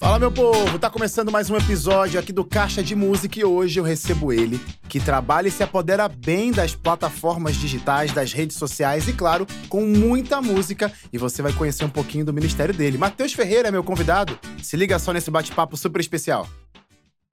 Fala, meu povo! Tá começando mais um episódio aqui do Caixa de Música e hoje eu recebo ele, que trabalha e se apodera bem das plataformas digitais, das redes sociais e, claro, com muita música. E você vai conhecer um pouquinho do ministério dele. Matheus Ferreira é meu convidado. Se liga só nesse bate-papo super especial.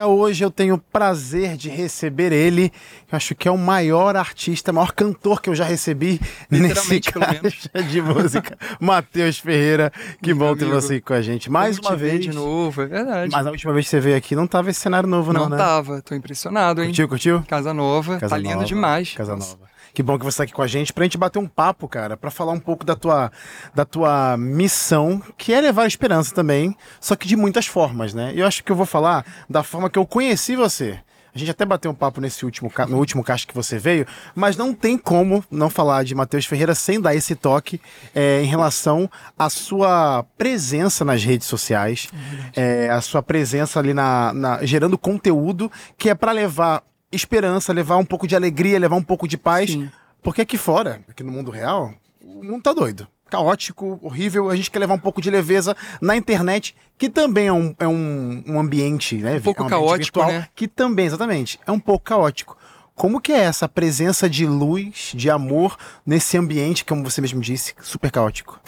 Hoje eu tenho o prazer de receber ele. Eu acho que é o maior artista, maior cantor que eu já recebi nesse caixa de música. Matheus Ferreira, que Meu bom ter você aqui com a gente. Mais uma vez. de novo, é verdade. Mas a última vez que você veio aqui não tava esse cenário novo, não, não né? Não tava, tô impressionado, hein? Curtiu, curtiu? Casa nova, Casa tá lindo demais. Casa nova. Que bom que você está aqui com a gente pra gente bater um papo, cara, para falar um pouco da tua, da tua missão, que é levar esperança também, só que de muitas formas, né? Eu acho que eu vou falar da forma que eu conheci você. A gente até bateu um papo nesse último, no último caixa que você veio, mas não tem como não falar de Matheus Ferreira sem dar esse toque é, em relação à sua presença nas redes sociais, é, a sua presença ali na, na gerando conteúdo que é para levar esperança, levar um pouco de alegria, levar um pouco de paz. Sim. Porque aqui fora, aqui no mundo real, o mundo tá doido. Caótico, horrível. A gente quer levar um pouco de leveza na internet, que também é um, é um, um ambiente, né? Um pouco é um caótico, virtual, né? Que também, exatamente, é um pouco caótico. Como que é essa presença de luz, de amor nesse ambiente, como você mesmo disse, super caótico?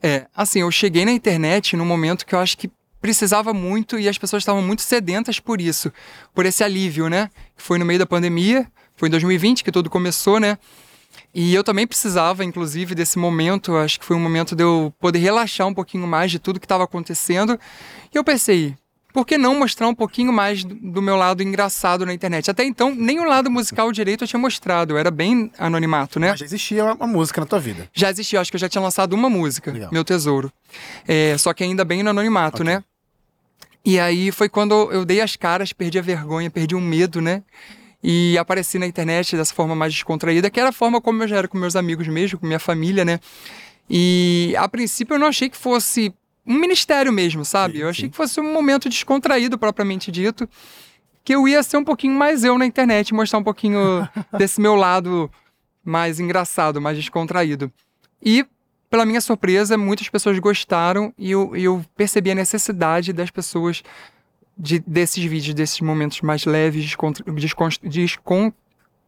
É, assim, eu cheguei na internet num momento que eu acho que precisava muito e as pessoas estavam muito sedentas por isso, por esse alívio, né? Foi no meio da pandemia, foi em 2020 que tudo começou, né? E eu também precisava, inclusive, desse momento. Acho que foi um momento de eu poder relaxar um pouquinho mais de tudo que estava acontecendo. E eu pensei, por que não mostrar um pouquinho mais do meu lado engraçado na internet? Até então, nem o lado musical direito eu tinha mostrado, eu era bem anonimato, né? Mas já existia uma música na tua vida. Já existia, acho que eu já tinha lançado uma música, Legal. Meu Tesouro. É, só que ainda bem no anonimato, okay. né? E aí foi quando eu dei as caras, perdi a vergonha, perdi o medo, né? E apareci na internet dessa forma mais descontraída, que era a forma como eu já era com meus amigos mesmo, com minha família, né? E a princípio eu não achei que fosse um ministério mesmo, sabe? Sim, eu achei sim. que fosse um momento descontraído, propriamente dito, que eu ia ser um pouquinho mais eu na internet, mostrar um pouquinho desse meu lado mais engraçado, mais descontraído. E pela minha surpresa, muitas pessoas gostaram e eu, eu percebi a necessidade das pessoas de, desses vídeos, desses momentos mais leves, descontra, descon, descon,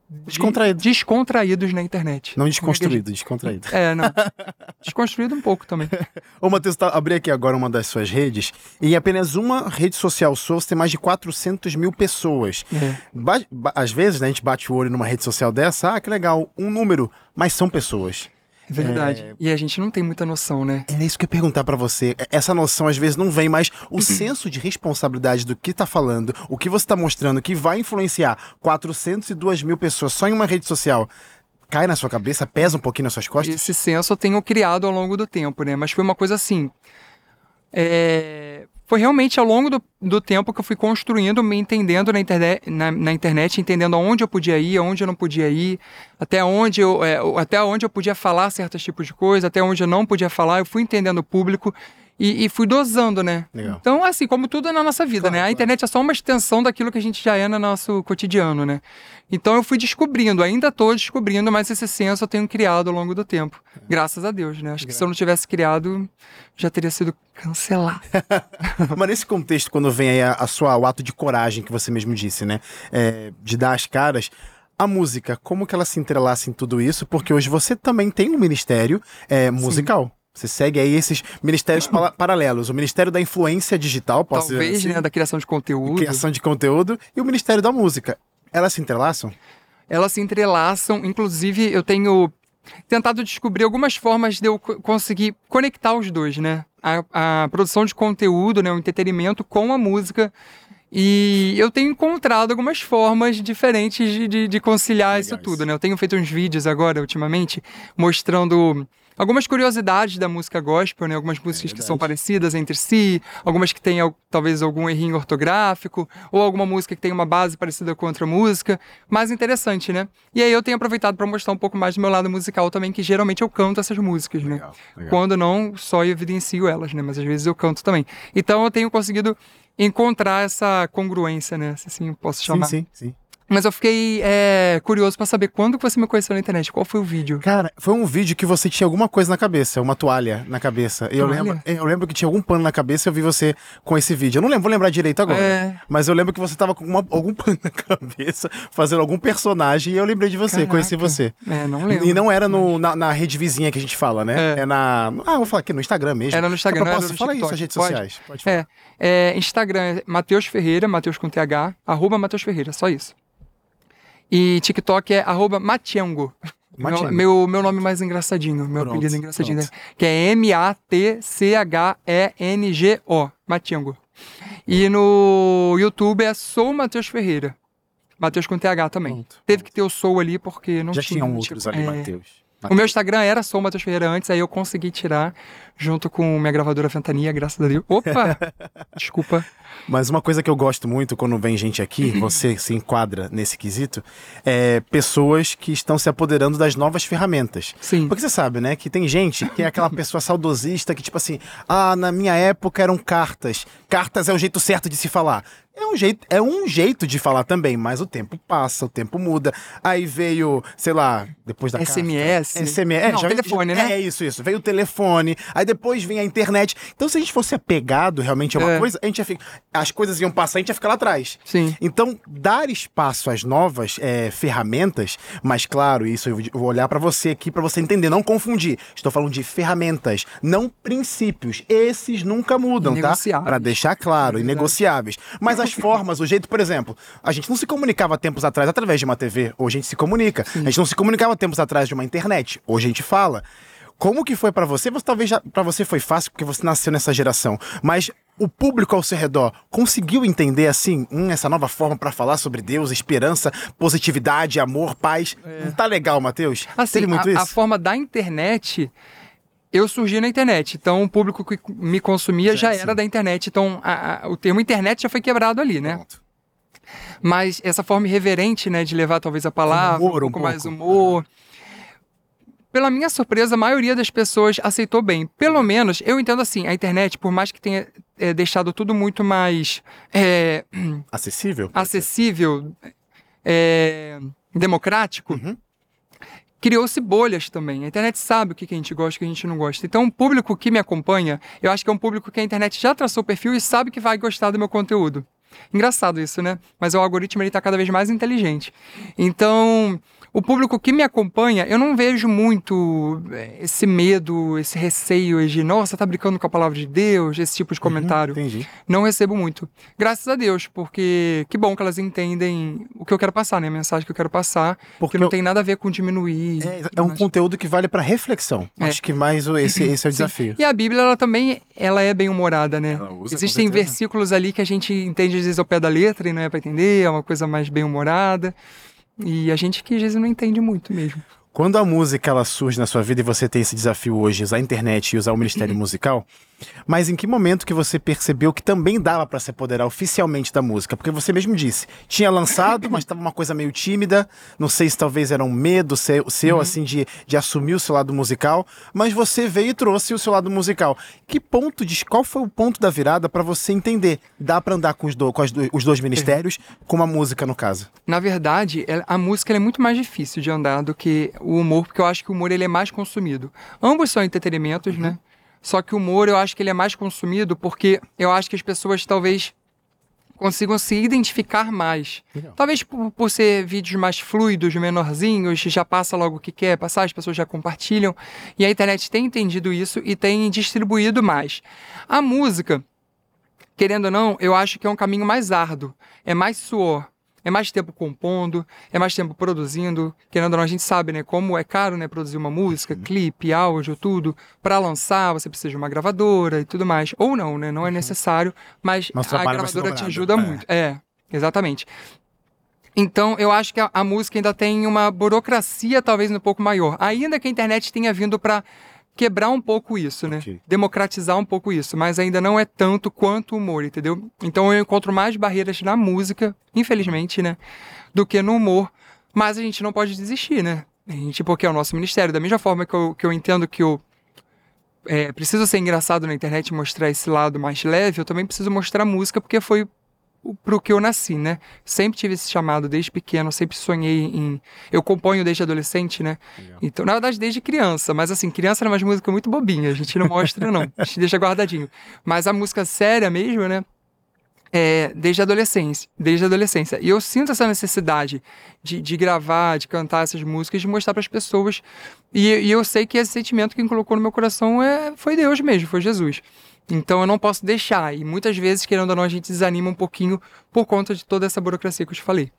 Descontraído. Descontraídos na internet. Não desconstruído, descontraído. É, não. Desconstruído um pouco também. Ô, Matheus, tá, abri aqui agora uma das suas redes e em apenas uma rede social sua você tem mais de 400 mil pessoas. É. Às vezes, né, a gente bate o olho numa rede social dessa, ah, que legal, um número, mas são pessoas. É verdade. É... E a gente não tem muita noção, né? É isso que eu ia perguntar para você. Essa noção às vezes não vem, mas o senso de responsabilidade do que tá falando, o que você tá mostrando, que vai influenciar 402 mil pessoas só em uma rede social, cai na sua cabeça, pesa um pouquinho nas suas costas? Esse senso eu tenho criado ao longo do tempo, né? Mas foi uma coisa assim. É foi realmente ao longo do, do tempo que eu fui construindo, me entendendo na internet, na, na, internet, entendendo aonde eu podia ir, aonde eu não podia ir, até onde eu, é, até onde eu podia falar certos tipos de coisa, até onde eu não podia falar. Eu fui entendendo o público e, e, fui dosando, né? Legal. Então, assim, como tudo na nossa vida, claro, né? A internet claro. é só uma extensão daquilo que a gente já é no nosso cotidiano, né? Então eu fui descobrindo, ainda estou descobrindo, mas esse senso eu tenho criado ao longo do tempo. É. Graças a Deus, né? Acho que se eu não tivesse criado, já teria sido cancelado. mas nesse contexto, quando vem aí a, a, sua, o ato de coragem que você mesmo disse, né? É, de dar as caras, a música, como que ela se entrelaça em tudo isso? Porque hoje você também tem um ministério é, musical. Sim. Você segue aí esses ministérios paralelos. O Ministério da Influência Digital, posso Talvez, dizer assim, né? Da criação de conteúdo. Criação de conteúdo. E o Ministério da Música. Elas se entrelaçam? Elas se entrelaçam. Inclusive, eu tenho tentado descobrir algumas formas de eu conseguir conectar os dois, né? A, a produção de conteúdo, né? O entretenimento com a música. E eu tenho encontrado algumas formas diferentes de, de, de conciliar isso tudo, né? Eu tenho feito uns vídeos agora, ultimamente, mostrando algumas curiosidades da música gospel, né? Algumas músicas é que são parecidas entre si, algumas que têm talvez algum errinho ortográfico, ou alguma música que tem uma base parecida com outra música. Mais interessante, né? E aí eu tenho aproveitado para mostrar um pouco mais do meu lado musical também, que geralmente eu canto essas músicas, né? Legal, legal. Quando não, só evidencio elas, né? Mas às vezes eu canto também. Então eu tenho conseguido encontrar essa congruência, né? Se assim posso chamar. Sim, sim, sim. Mas eu fiquei é, curioso para saber quando que você me conheceu na internet. Qual foi o vídeo? Cara, foi um vídeo que você tinha alguma coisa na cabeça, uma toalha na cabeça. Eu lembro, eu lembro que tinha algum pano na cabeça e eu vi você com esse vídeo. Eu não lembro, vou lembrar direito agora. É... Mas eu lembro que você tava com uma, algum pano na cabeça, fazendo algum personagem, e eu lembrei de você, Caraca. conheci você. É, não lembro. E não era no, na, na, rede vizinha que a gente fala, né? É, é na. Ah, vou falar aqui, no Instagram mesmo. Era no Instagram. Posso falar isso nas redes Pode? sociais. Pode falar. É, é, Instagram é Matheus Ferreira, Matheus com TH, arroba Matheus Ferreira, só isso. E TikTok é arroba Matiango. Meu, meu, meu, nome mais engraçadinho, meu pronto, apelido engraçadinho, né? que é M-A-T-C-H-E-N-G-O, Matiango. E no YouTube é Sou Matheus Ferreira. Matheus com TH também. Pronto, Teve pronto. que ter o Sou ali porque não Já tinha. Já tinham outros tipo, ali, é... Matheus. O meu Instagram era Sou Matheus Ferreira antes, aí eu consegui tirar junto com minha gravadora Fentania, graças a Deus. Opa! Desculpa. Mas uma coisa que eu gosto muito quando vem gente aqui, você se enquadra nesse quesito, é pessoas que estão se apoderando das novas ferramentas. Sim. Porque você sabe, né, que tem gente que é aquela pessoa saudosista que, tipo assim, ah, na minha época eram cartas. Cartas é o jeito certo de se falar. É um, jeito, é um jeito de falar também, mas o tempo passa, o tempo muda. Aí veio, sei lá, depois da SMS. Carta, SMS. É, Não, já, telefone, né? É isso, isso. Veio o telefone, aí depois vem a internet. Então, se a gente fosse apegado realmente a uma é. coisa, a gente ia ficar, as coisas iam passar, a gente ia ficar lá atrás. Sim. Então, dar espaço às novas é, ferramentas, mas claro, isso eu vou olhar para você aqui para você entender, não confundir. Estou falando de ferramentas, não princípios. Esses nunca mudam, tá? Para deixar claro, é inegociáveis. Mas as formas, o jeito, por exemplo, a gente não se comunicava tempos atrás através de uma TV, hoje a gente se comunica. Sim. A gente não se comunicava tempos atrás de uma internet, hoje a gente fala. Como que foi para você? você talvez para você foi fácil porque você nasceu nessa geração, mas o público ao seu redor conseguiu entender assim, hum, essa nova forma para falar sobre Deus, esperança, positividade, amor, paz. É. Não tá legal, Matheus? Assim, Teve muito a, isso? a forma da internet eu surgi na internet, então o público que me consumia já, já era da internet, então a, a, o termo internet já foi quebrado ali, né? Pronto. Mas essa forma irreverente, né, de levar talvez a palavra, humor, um pouco um mais humor. Pela minha surpresa, a maioria das pessoas aceitou bem. Pelo menos, eu entendo assim, a internet, por mais que tenha é, deixado tudo muito mais... É, acessível? Acessível, é, democrático, uhum criou-se bolhas também. A internet sabe o que a gente gosta e o que a gente não gosta. Então, o público que me acompanha, eu acho que é um público que a internet já traçou o perfil e sabe que vai gostar do meu conteúdo. Engraçado isso, né? Mas o algoritmo ele está cada vez mais inteligente. Então, o público que me acompanha, eu não vejo muito eh, esse medo, esse receio de, nossa, tá brincando com a palavra de Deus, esse tipo de uhum, comentário. Uhum, entendi. Não recebo muito. Graças a Deus, porque que bom que elas entendem o que eu quero passar, né? A mensagem que eu quero passar, porque não eu... tem nada a ver com diminuir. É, é um mais. conteúdo que vale para reflexão. É. Acho que mais esse, esse é o desafio. E a Bíblia, ela também, ela é bem humorada, né? Existem versículos ali que a gente entende às vezes ao pé da letra e não é para entender, é uma coisa mais bem humorada. E a gente que às vezes não entende muito mesmo. Quando a música ela surge na sua vida e você tem esse desafio hoje, usar a internet e usar o Ministério Musical, mas em que momento que você percebeu que também dava para se apoderar oficialmente da música? Porque você mesmo disse, tinha lançado, mas estava uma coisa meio tímida, não sei se talvez era um medo seu, seu uhum. assim, de, de assumir o seu lado musical, mas você veio e trouxe o seu lado musical. Que ponto, de, qual foi o ponto da virada para você entender? Dá para andar com, os, do, com do, os dois ministérios, com a música no caso? Na verdade, a música é muito mais difícil de andar do que o humor, porque eu acho que o humor ele é mais consumido. Ambos são entretenimentos, uhum. né? Só que o humor eu acho que ele é mais consumido porque eu acho que as pessoas talvez consigam se identificar mais. Talvez por, por, ser vídeos mais fluidos, menorzinhos, já passa logo o que quer passar, as pessoas já compartilham. E a internet tem entendido isso e tem distribuído mais. A música, querendo ou não, eu acho que é um caminho mais árduo, é mais suor é mais tempo compondo, é mais tempo produzindo. Querendo ou não, a gente sabe, né, como é caro, né, produzir uma música, clipe, áudio, tudo. Para lançar, você precisa de uma gravadora e tudo mais. Ou não, né, não é uhum. necessário, mas, mas a gravadora te ajuda é. muito. É, exatamente. Então, eu acho que a, a, música ainda tem uma burocracia talvez um pouco maior. Ainda que a internet tenha vindo para quebrar um pouco isso, né? Okay. Democratizar um pouco isso, mas ainda não é tanto quanto o humor, entendeu? Então eu encontro mais barreiras na música, infelizmente, né? Do que no humor. Mas a gente não pode desistir, né? A gente, porque é o nosso ministério. Da mesma forma que eu, que eu entendo que eu é, preciso ser engraçado na internet e mostrar esse lado mais leve, eu também preciso mostrar música, porque foi pro que eu nasci, né? Sempre tive esse chamado desde pequeno, sempre sonhei em. Eu componho desde adolescente, né? Legal. Então, na verdade, desde criança, mas assim, criança era uma música muito bobinha, a gente não mostra, não. A gente deixa guardadinho. Mas a música séria mesmo, né? É, desde a adolescência, desde a adolescência. E eu sinto essa necessidade de, de gravar, de cantar essas músicas, de mostrar para as pessoas. E, e, eu sei que esse sentimento que colocou no meu coração é, foi Deus mesmo, foi Jesus. Então eu não posso deixar. E muitas vezes, querendo ou não, a gente desanima um pouquinho por conta de toda essa burocracia que eu te falei.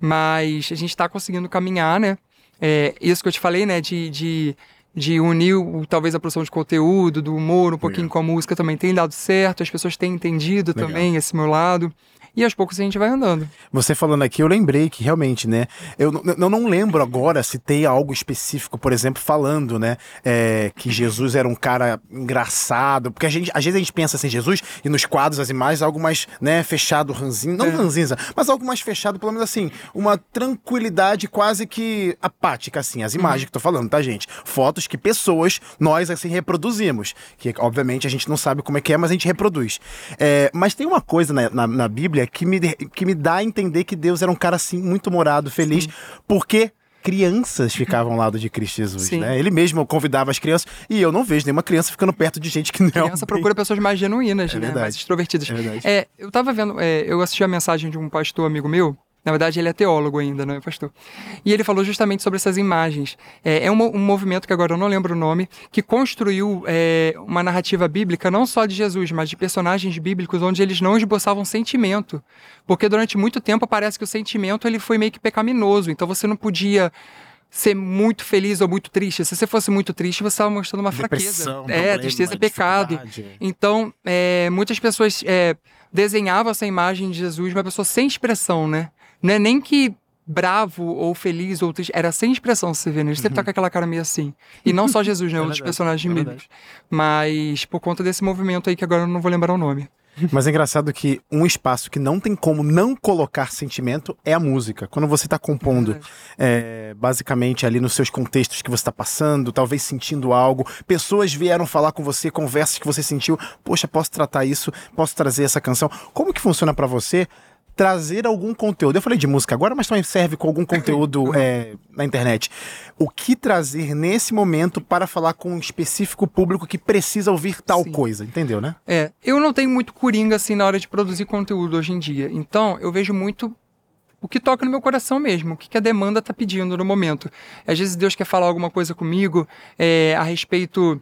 Mas a gente está conseguindo caminhar, né? É, isso que eu te falei, né? De, de, de unir talvez a produção de conteúdo, do humor, um pouquinho Legal. com a música também tem dado certo. As pessoas têm entendido Legal. também esse meu lado e aos poucos a gente vai andando. Você falando aqui, eu lembrei que realmente, né? Eu, eu não lembro agora se tem algo específico, por exemplo, falando, né? É, que Jesus era um cara engraçado. Porque a gente, às vezes a gente pensa assim, Jesus, e nos quadros, as imagens, algo mais, né, fechado, ranzinho. Não é. ranzinza, mas algo mais fechado, pelo menos assim, uma tranquilidade quase que apática, assim. As imagens uhum. que tô falando, tá, gente? Fotos que pessoas, nós, assim, reproduzimos. Que, obviamente, a gente não sabe como é que é, mas a gente reproduz. É, mas tem uma coisa na, na, na Bíblia que me, que me dá a entender que Deus era um cara assim muito morado, feliz, Sim. porque crianças ficavam ao lado de Cristo Jesus, Sim. né? Ele mesmo convidava as crianças e eu não vejo nenhuma criança ficando perto de gente que não. Criança procura pessoas mais genuínas, é né? Mais extrovertidas. É, é eu tava vendo, é, eu assisti a mensagem de um pastor amigo meu na verdade, ele é teólogo ainda, não é pastor. E ele falou justamente sobre essas imagens. É, é um, um, movimento que agora eu não lembro o nome, que construiu é, uma narrativa bíblica não só de Jesus, mas de personagens bíblicos onde eles não esboçavam sentimento. Porque durante muito tempo parece que o sentimento ele foi meio que pecaminoso. Então você não podia ser muito feliz ou muito triste. Se você fosse muito triste, você estava mostrando uma Depressão, fraqueza. É, tristeza é pecado. Então, é, muitas pessoas é, desenhavam essa imagem de Jesus, uma pessoa sem expressão, né? Não é nem que bravo ou feliz ou triste, era sem expressão você vê, né? Ele sempre tá uhum. com aquela cara meio assim. E não só Jesus, né? É outros personagens é bíblicos. Mas por conta desse movimento aí que agora eu não vou lembrar o nome. Mas é engraçado que um espaço que não tem como não colocar sentimento é a música. Quando você está compondo, é, basicamente ali nos seus contextos que você está passando, talvez sentindo algo, pessoas vieram falar com você, conversas que você sentiu, poxa, posso tratar isso, posso trazer essa canção. Como que funciona para você trazer algum conteúdo. Eu falei de música agora, mas também serve com algum conteúdo é, na internet. O que trazer nesse momento para falar com um específico público que precisa ouvir tal Sim. coisa, entendeu, né? É, eu não tenho muito coringa assim na hora de produzir conteúdo hoje em dia. Então, eu vejo muito o que toca no meu coração mesmo, o que a demanda está pedindo no momento. Às vezes Deus quer falar alguma coisa comigo é, a respeito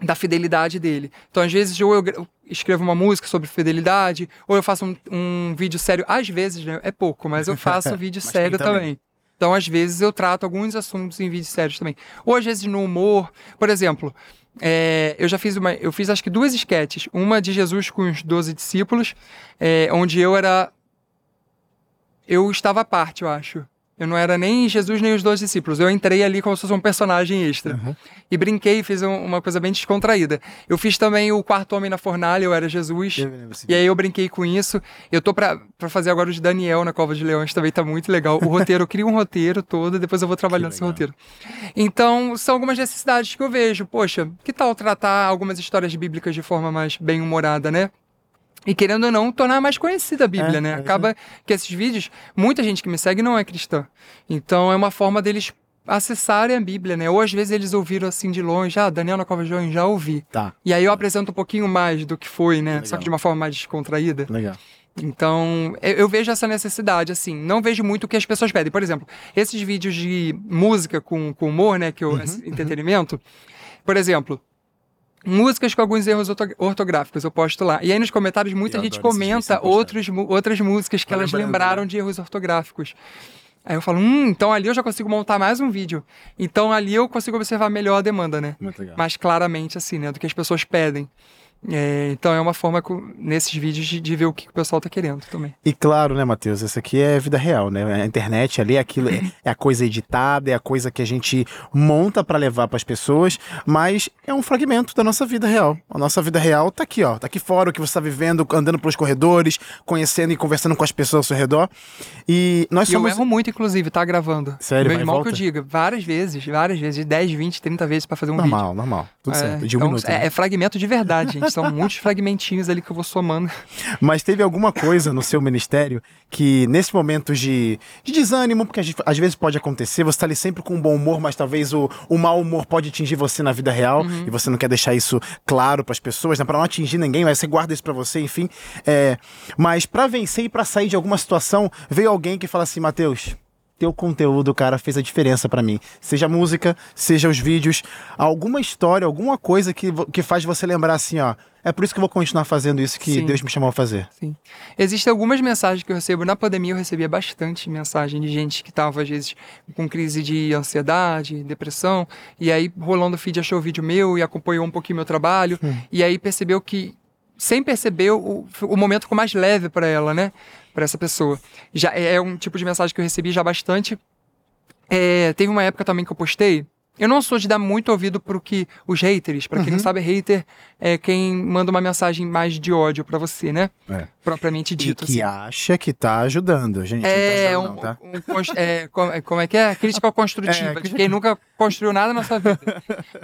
da fidelidade dele. Então, às vezes, ou eu escrevo uma música sobre fidelidade, ou eu faço um, um vídeo sério. Às vezes, né? É pouco, mas eu faço vídeo sério também. também. Então, às vezes, eu trato alguns assuntos em vídeos sérios também. Ou, às vezes, no humor. Por exemplo, é, eu já fiz uma. Eu fiz acho que duas sketches. Uma de Jesus com os 12 discípulos, é, onde eu era. Eu estava à parte, eu acho. Eu não era nem Jesus nem os dois discípulos. Eu entrei ali como se fosse um personagem extra. Uhum. E brinquei e fiz um, uma coisa bem descontraída. Eu fiz também o Quarto Homem na Fornalha, eu era Jesus. Eu e aí eu brinquei com isso. Eu tô pra, pra fazer agora o de Daniel na Cova de Leões, também tá muito legal. O roteiro, eu crio um roteiro todo, depois eu vou trabalhando esse roteiro. Então, são algumas necessidades que eu vejo. Poxa, que tal tratar algumas histórias bíblicas de forma mais bem humorada, né? E querendo ou não, tornar mais conhecida a Bíblia, é, né? É Acaba que esses vídeos, muita gente que me segue não é cristã. Então é uma forma deles acessarem a Bíblia, né? Ou às vezes eles ouviram assim de longe, ah, Daniel na Cova João, já ouvi. Tá. E aí eu apresento um pouquinho mais do que foi, né? Legal. Só que de uma forma mais descontraída. Legal. Então, eu vejo essa necessidade, assim, não vejo muito o que as pessoas pedem. Por exemplo, esses vídeos de música com, com humor, né, que eu, uhum, entretenimento, uhum. por exemplo, músicas com alguns erros ortográficos, eu posto lá. E aí nos comentários muita eu gente comenta outros, outras músicas que elas lembraram né? de erros ortográficos. Aí eu falo, hum, então ali eu já consigo montar mais um vídeo. Então ali eu consigo observar melhor a demanda, né? Mais claramente, assim, né? Do que as pessoas pedem. É, então é uma forma nesses vídeos de, de, ver o que o pessoal tá querendo também. E claro, né, Matheus, isso aqui é vida real, né? A internet ali é aquilo, é, é a coisa editada, é a coisa que a gente monta para levar para as pessoas, mas é um fragmento da nossa vida real. A nossa vida real tá aqui, ó, tá aqui fora o que você tá vivendo, andando pelos corredores, conhecendo e conversando com as pessoas ao seu redor. E nós e somos eu erro muito inclusive, tá gravando. Sério, Meu irmão que eu diga, várias vezes, várias vezes, 10, 20, 30 vezes para fazer um normal, vídeo. Normal, normal. Tudo é, certo. De um então, minuto. É, né? é fragmento de verdade, gente. São muitos fragmentinhos ali que eu vou somando. Mas teve alguma coisa no seu ministério que, nesse momento de, de desânimo, porque gente, às vezes pode acontecer, você tá ali sempre com um bom humor, mas talvez o, o mau humor pode atingir você na vida real uhum. e você não quer deixar isso claro para as pessoas, né? Para não atingir ninguém, mas você guarda isso para você, enfim. É, mas para vencer e para sair de alguma situação, veio alguém que fala assim, Mateus, teu conteúdo, cara, fez a diferença para mim. Seja música, seja os vídeos, alguma história, alguma coisa que, que faz você lembrar assim, ó. É por isso que eu vou continuar fazendo isso que Sim. Deus me chamou a fazer. Sim. Existem algumas mensagens que eu recebo. Na pandemia eu recebia bastante mensagem de gente que estava, às vezes, com crise de ansiedade, depressão. E aí, rolando o feed, achou o vídeo meu e acompanhou um pouquinho meu trabalho. Hum. E aí percebeu que, sem perceber, o, o momento ficou mais leve para ela, né? para essa pessoa. Já é, é um tipo de mensagem que eu recebi já bastante. É, teve uma época também que eu postei. Eu não sou de dar muito ouvido pro que os haters, para quem uhum. não sabe, hater é quem manda uma mensagem mais de ódio para você, né? É. Propriamente dito. E que assim. acha que tá ajudando, gente. É, tá ajudando, um, não, tá? um, um, é, como é que é? Crítica construtiva, é, de quem nunca construiu nada na sua vida.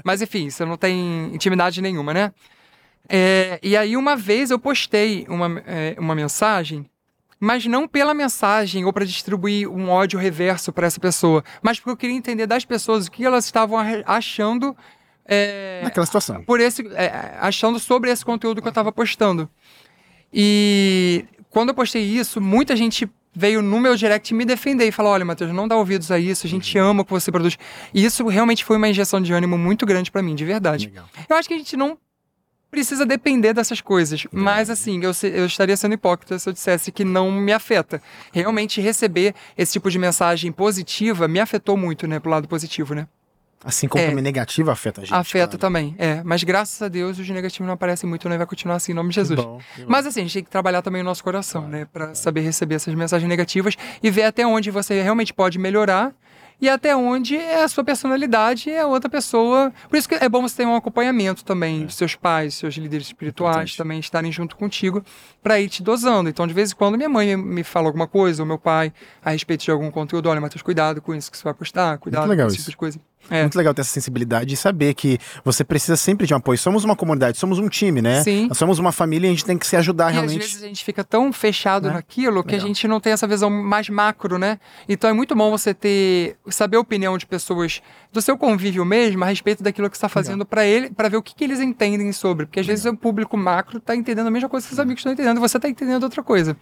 Mas enfim, você não tem intimidade nenhuma, né? É, e aí uma vez eu postei uma, é, uma mensagem mas não pela mensagem ou para distribuir um ódio reverso para essa pessoa, mas porque eu queria entender das pessoas o que elas estavam achando é, naquela situação, por esse, é, achando sobre esse conteúdo que eu estava postando. E quando eu postei isso, muita gente veio no meu direct me defender e falar: olha, Matheus, não dá ouvidos a isso, a gente uhum. ama o que você produz. E isso realmente foi uma injeção de ânimo muito grande para mim, de verdade. Legal. Eu acho que a gente não precisa depender dessas coisas. Mas, assim, eu, eu estaria sendo hipócrita se eu dissesse que não me afeta. Realmente, receber esse tipo de mensagem positiva me afetou muito, né, pro lado positivo, né? Assim como é, também negativo afeta a gente. Afeta claro. também, é. Mas graças a Deus os negativos não aparecem muito, né? Vai continuar assim em nome de Jesus. Que bom, que bom. Mas assim, a gente tem que trabalhar também o nosso coração, claro, né? Para claro. saber receber essas mensagens negativas e ver até onde você realmente pode melhorar e até onde é a sua personalidade é outra pessoa. Por isso que é bom você ter um acompanhamento também é. seus pais, seus líderes espirituais Importante. também estarem junto contigo para ir te dosando. Então, de vez em quando, minha mãe me fala alguma coisa, ou meu pai, a respeito de algum conteúdo, olha, Matheus, cuidado com isso que você vai postar, cuidado com esse tipo de coisa. É. Muito legal ter essa sensibilidade e saber que você precisa sempre de um apoio. Somos uma comunidade, somos um time, né? Sim. Nós somos uma família e a gente tem que se ajudar e realmente. Às vezes a gente fica tão fechado é? naquilo que legal. a gente não tem essa visão mais macro, né? Então é muito bom você ter saber a opinião de pessoas do seu convívio mesmo a respeito daquilo que está fazendo para ele, para ver o que, que, eles entendem sobre, porque às legal. vezes o público macro está entendendo a mesma coisa que os amigos estão entendendo, e você está entendendo outra coisa.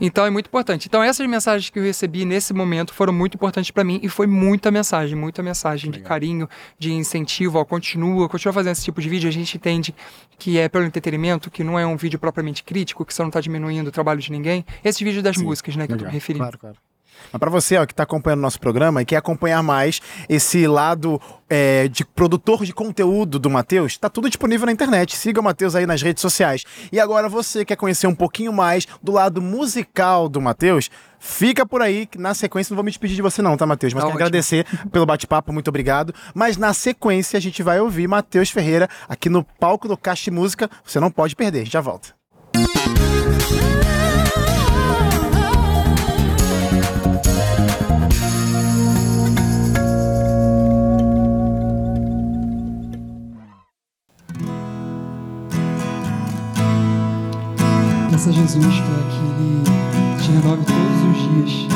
Então é muito importante. Então essas mensagens que eu recebi nesse momento foram muito importantes para mim e foi muita mensagem, muita mensagem Legal. de carinho, de incentivo, ó, continua, continua fazendo esse tipo de vídeo. A gente entende que é pelo entretenimento, que não é um vídeo propriamente crítico, que você não está diminuindo o trabalho de ninguém. Esses vídeos das Sim. músicas, né, que Legal. eu tô me referindo. Claro, claro. Mas para você ó, que está acompanhando nosso programa e quer acompanhar mais esse lado é, de produtor de conteúdo do Matheus, está tudo disponível na internet. Siga o Matheus aí nas redes sociais. E agora você quer conhecer um pouquinho mais do lado musical do Matheus, Fica por aí, que na sequência não vou me despedir de você não, tá, Matheus? Mas tá quero ótimo. agradecer pelo bate-papo, muito obrigado. Mas na sequência a gente vai ouvir Matheus Ferreira aqui no palco do Caixa Música. Você não pode perder, já volta. Peça a Jesus para que Ele te renove todos os dias,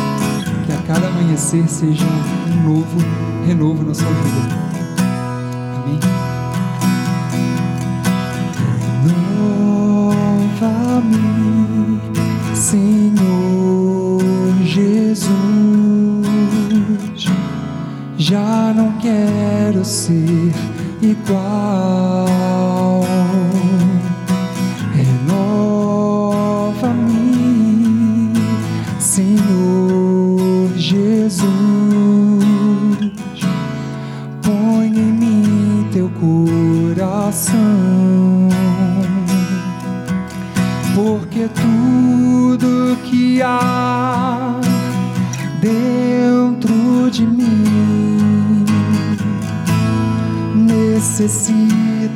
que a cada amanhecer seja um novo renovo na sua vida. Amém. Renova-me, Senhor Jesus. Já não quero ser igual.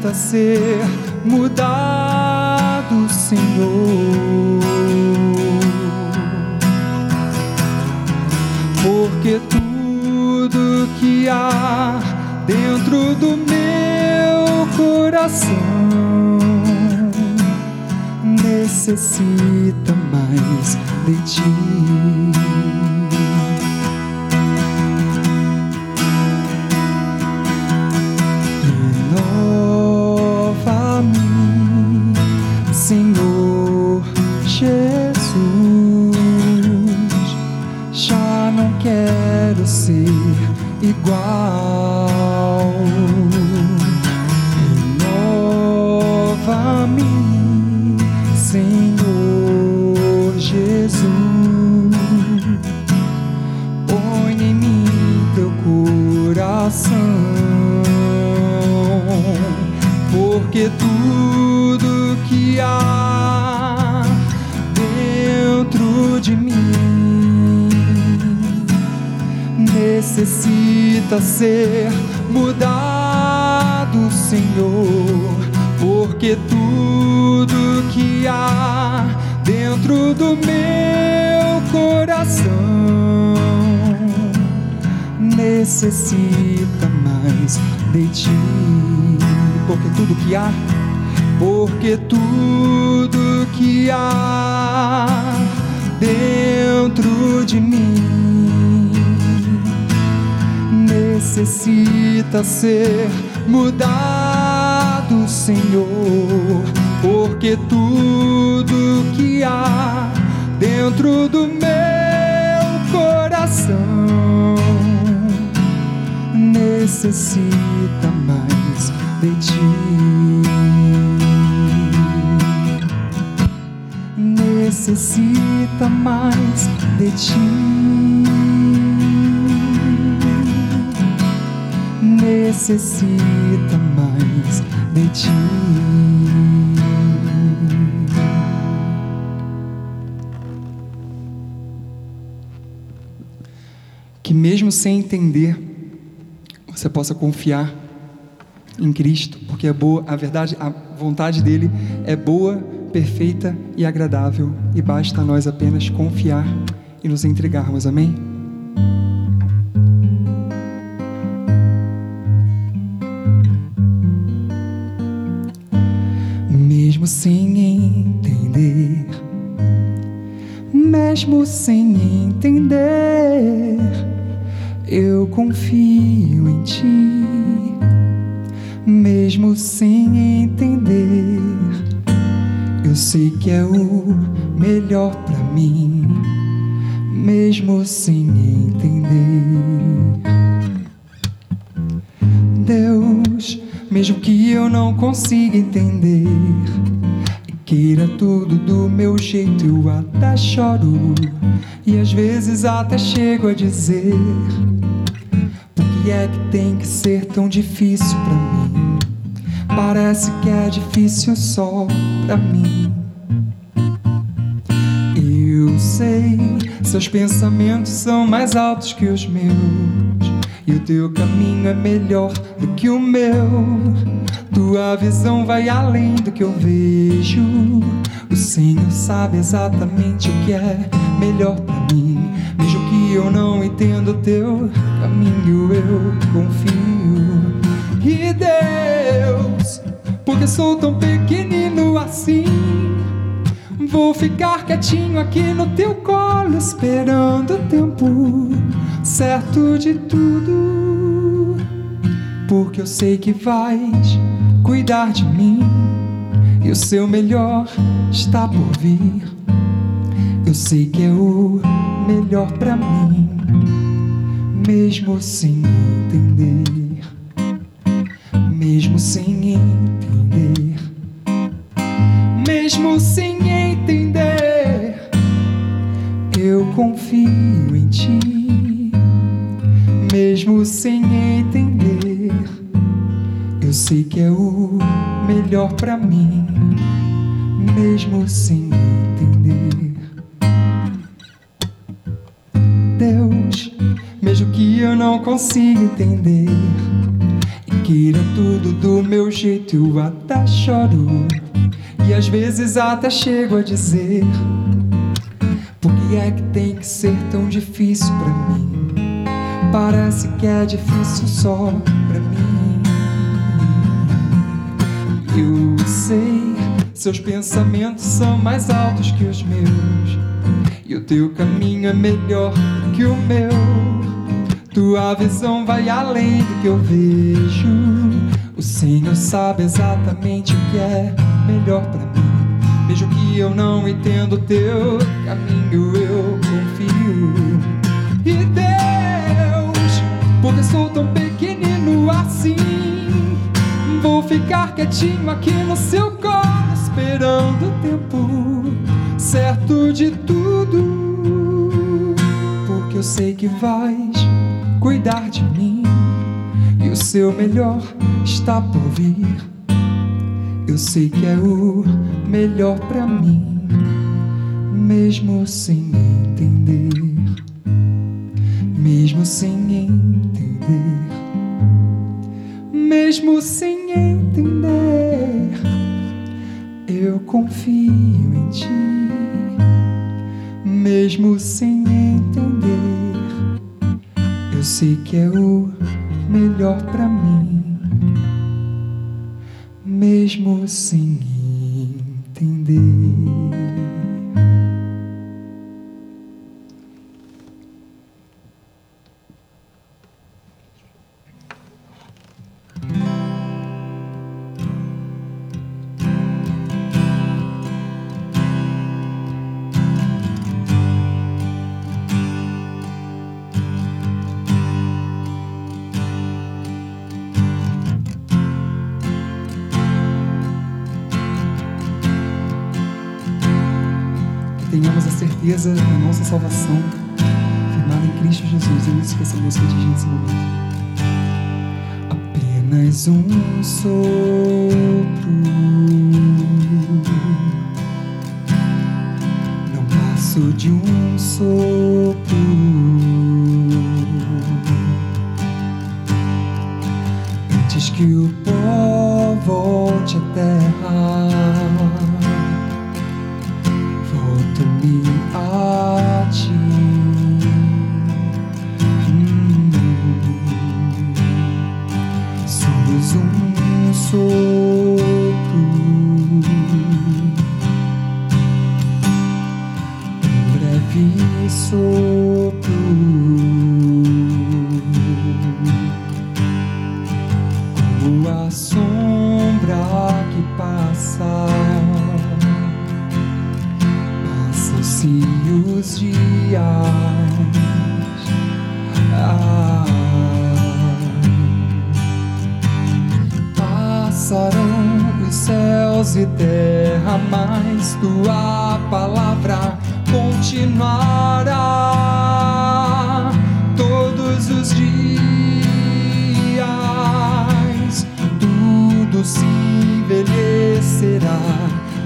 Necessita ser mudado, Senhor. Porque tudo que há dentro do meu coração necessita mais de ti. Dentro do meu coração. Necessita mais de ti, porque tudo que há, porque tudo que há dentro de mim. Necessita ser mudado, Senhor, porque tudo que há dentro do meu coração necessita mais de ti. Necessita mais de ti. necessita mais de ti. Sem entender, você possa confiar em Cristo, porque é boa, a verdade, a vontade dele é boa, perfeita e agradável, e basta a nós apenas confiar e nos entregarmos. Amém? mesmo sem entender, mesmo sem entender, choro. E às vezes até chego a dizer: Por que é que tem que ser tão difícil pra mim? Parece que é difícil só pra mim. Eu sei, seus pensamentos são mais altos que os meus. E o teu caminho é melhor do que o meu. Tua visão vai além do que eu vejo. O Senhor sabe exatamente o que é melhor para mim. Mesmo que eu não entenda o teu caminho, eu confio. E Deus, porque sou tão pequenino assim, vou ficar quietinho aqui no teu colo, esperando o tempo certo de tudo. Porque eu sei que vais cuidar de mim e o seu melhor está por vir. Eu sei que é o melhor para mim, mesmo sem entender, mesmo sem entender, mesmo sem entender. Eu confio em ti, mesmo sem entender sei que é o melhor para mim, mesmo sem entender. Deus, mesmo que eu não consiga entender, e queira tudo do meu jeito, eu até choro. E às vezes até chego a dizer: Por que é que tem que ser tão difícil para mim? Parece que é difícil só Eu sei, Seus pensamentos são mais altos que os meus. E o teu caminho é melhor que o meu. Tua visão vai além do que eu vejo. O Senhor sabe exatamente o que é melhor para mim. Mesmo que eu não entendo o teu caminho, eu ficar quietinho aqui no seu colo, esperando o tempo certo de tudo. Porque eu sei que vais cuidar de mim e o seu melhor está por vir. Eu sei que é o melhor para mim, mesmo sem entender, mesmo sem entender, mesmo sem entender. Eu confio em ti, mesmo sem entender sei que é o melhor para mim, mesmo sem entender. Certeza da nossa salvação, firmada em Cristo Jesus. É isso que essa música diz nesse momento. Apenas um sopro. Não passo de um sopro. Tua palavra continuará. Todos os dias, tudo se envelhecerá.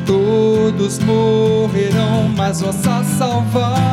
Todos morrerão, mas nossa salvação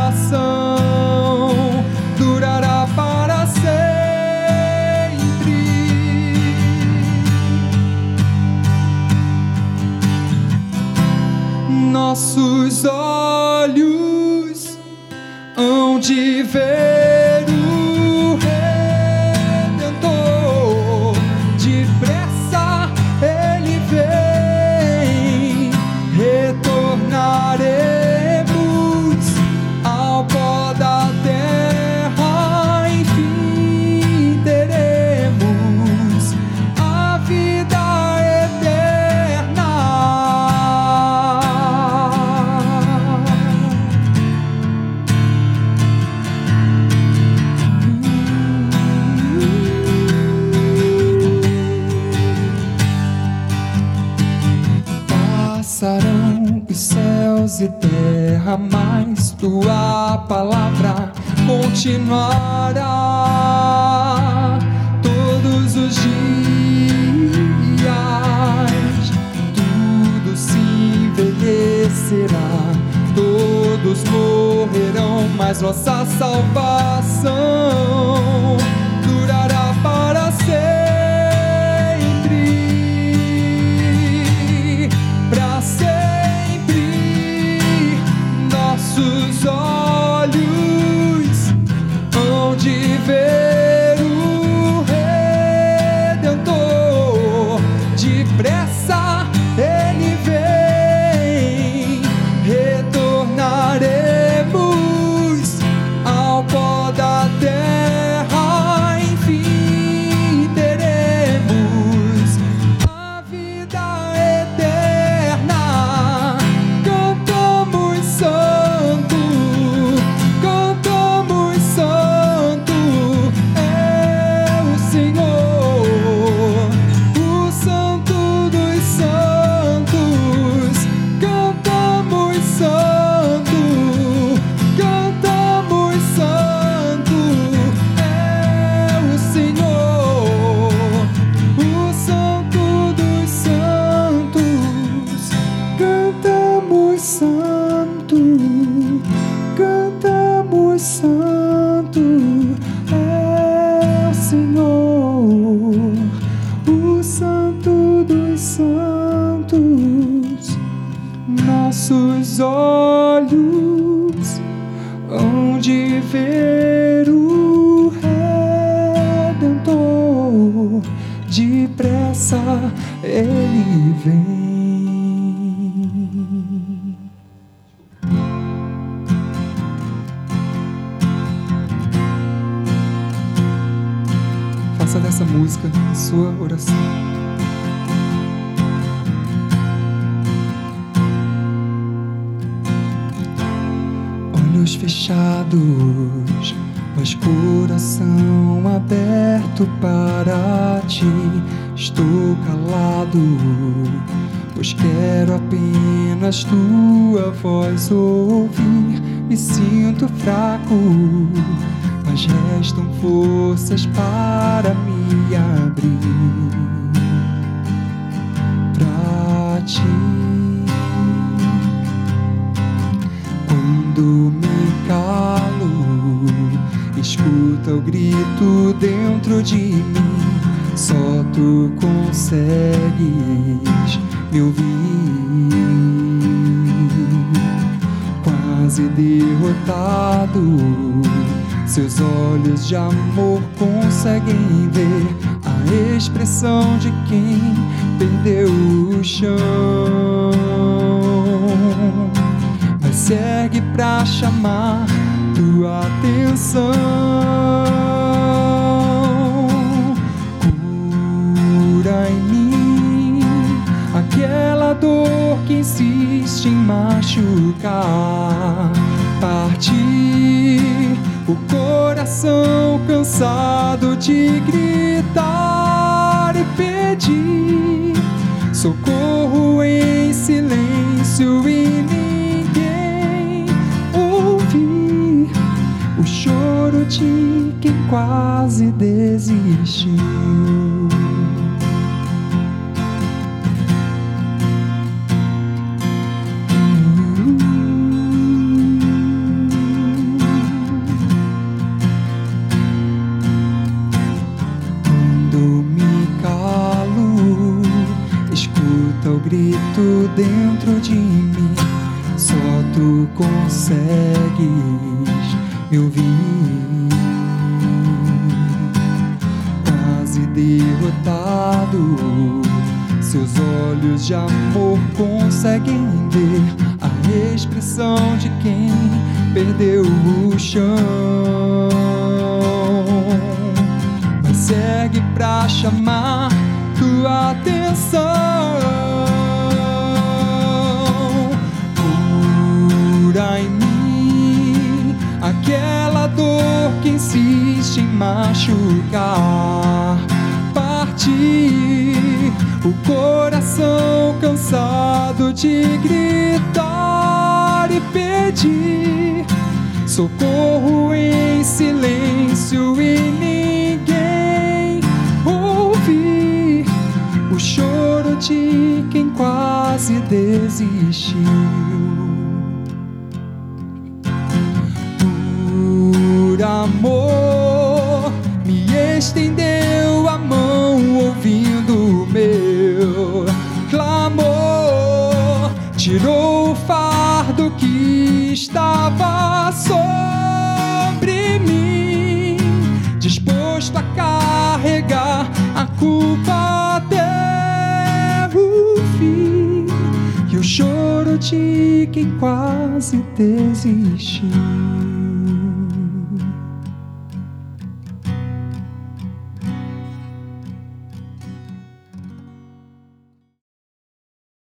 continuará apenas tua voz ouvir. Me sinto fraco mas restam forças para me abrir pra ti. Quando me calo, escuta o grito dentro de mim. Só tu consegues me ouvir. Quase derrotado seus olhos de amor conseguem ver a expressão de quem perdeu o chão. Mas segue pra chamar tua atenção. Aquela dor que insiste em machucar. Partir o coração cansado de gritar e pedir socorro em silêncio e ninguém ouvir o choro de quem quase desistiu. Dentro de mim, só tu consegues me ouvir. Quase derrotado, seus olhos de amor conseguem de gritar e pedir socorro em silêncio e ninguém ouvir o choro de quem quase desistiu. Culpa até o fim e o choro de quem quase desistiu.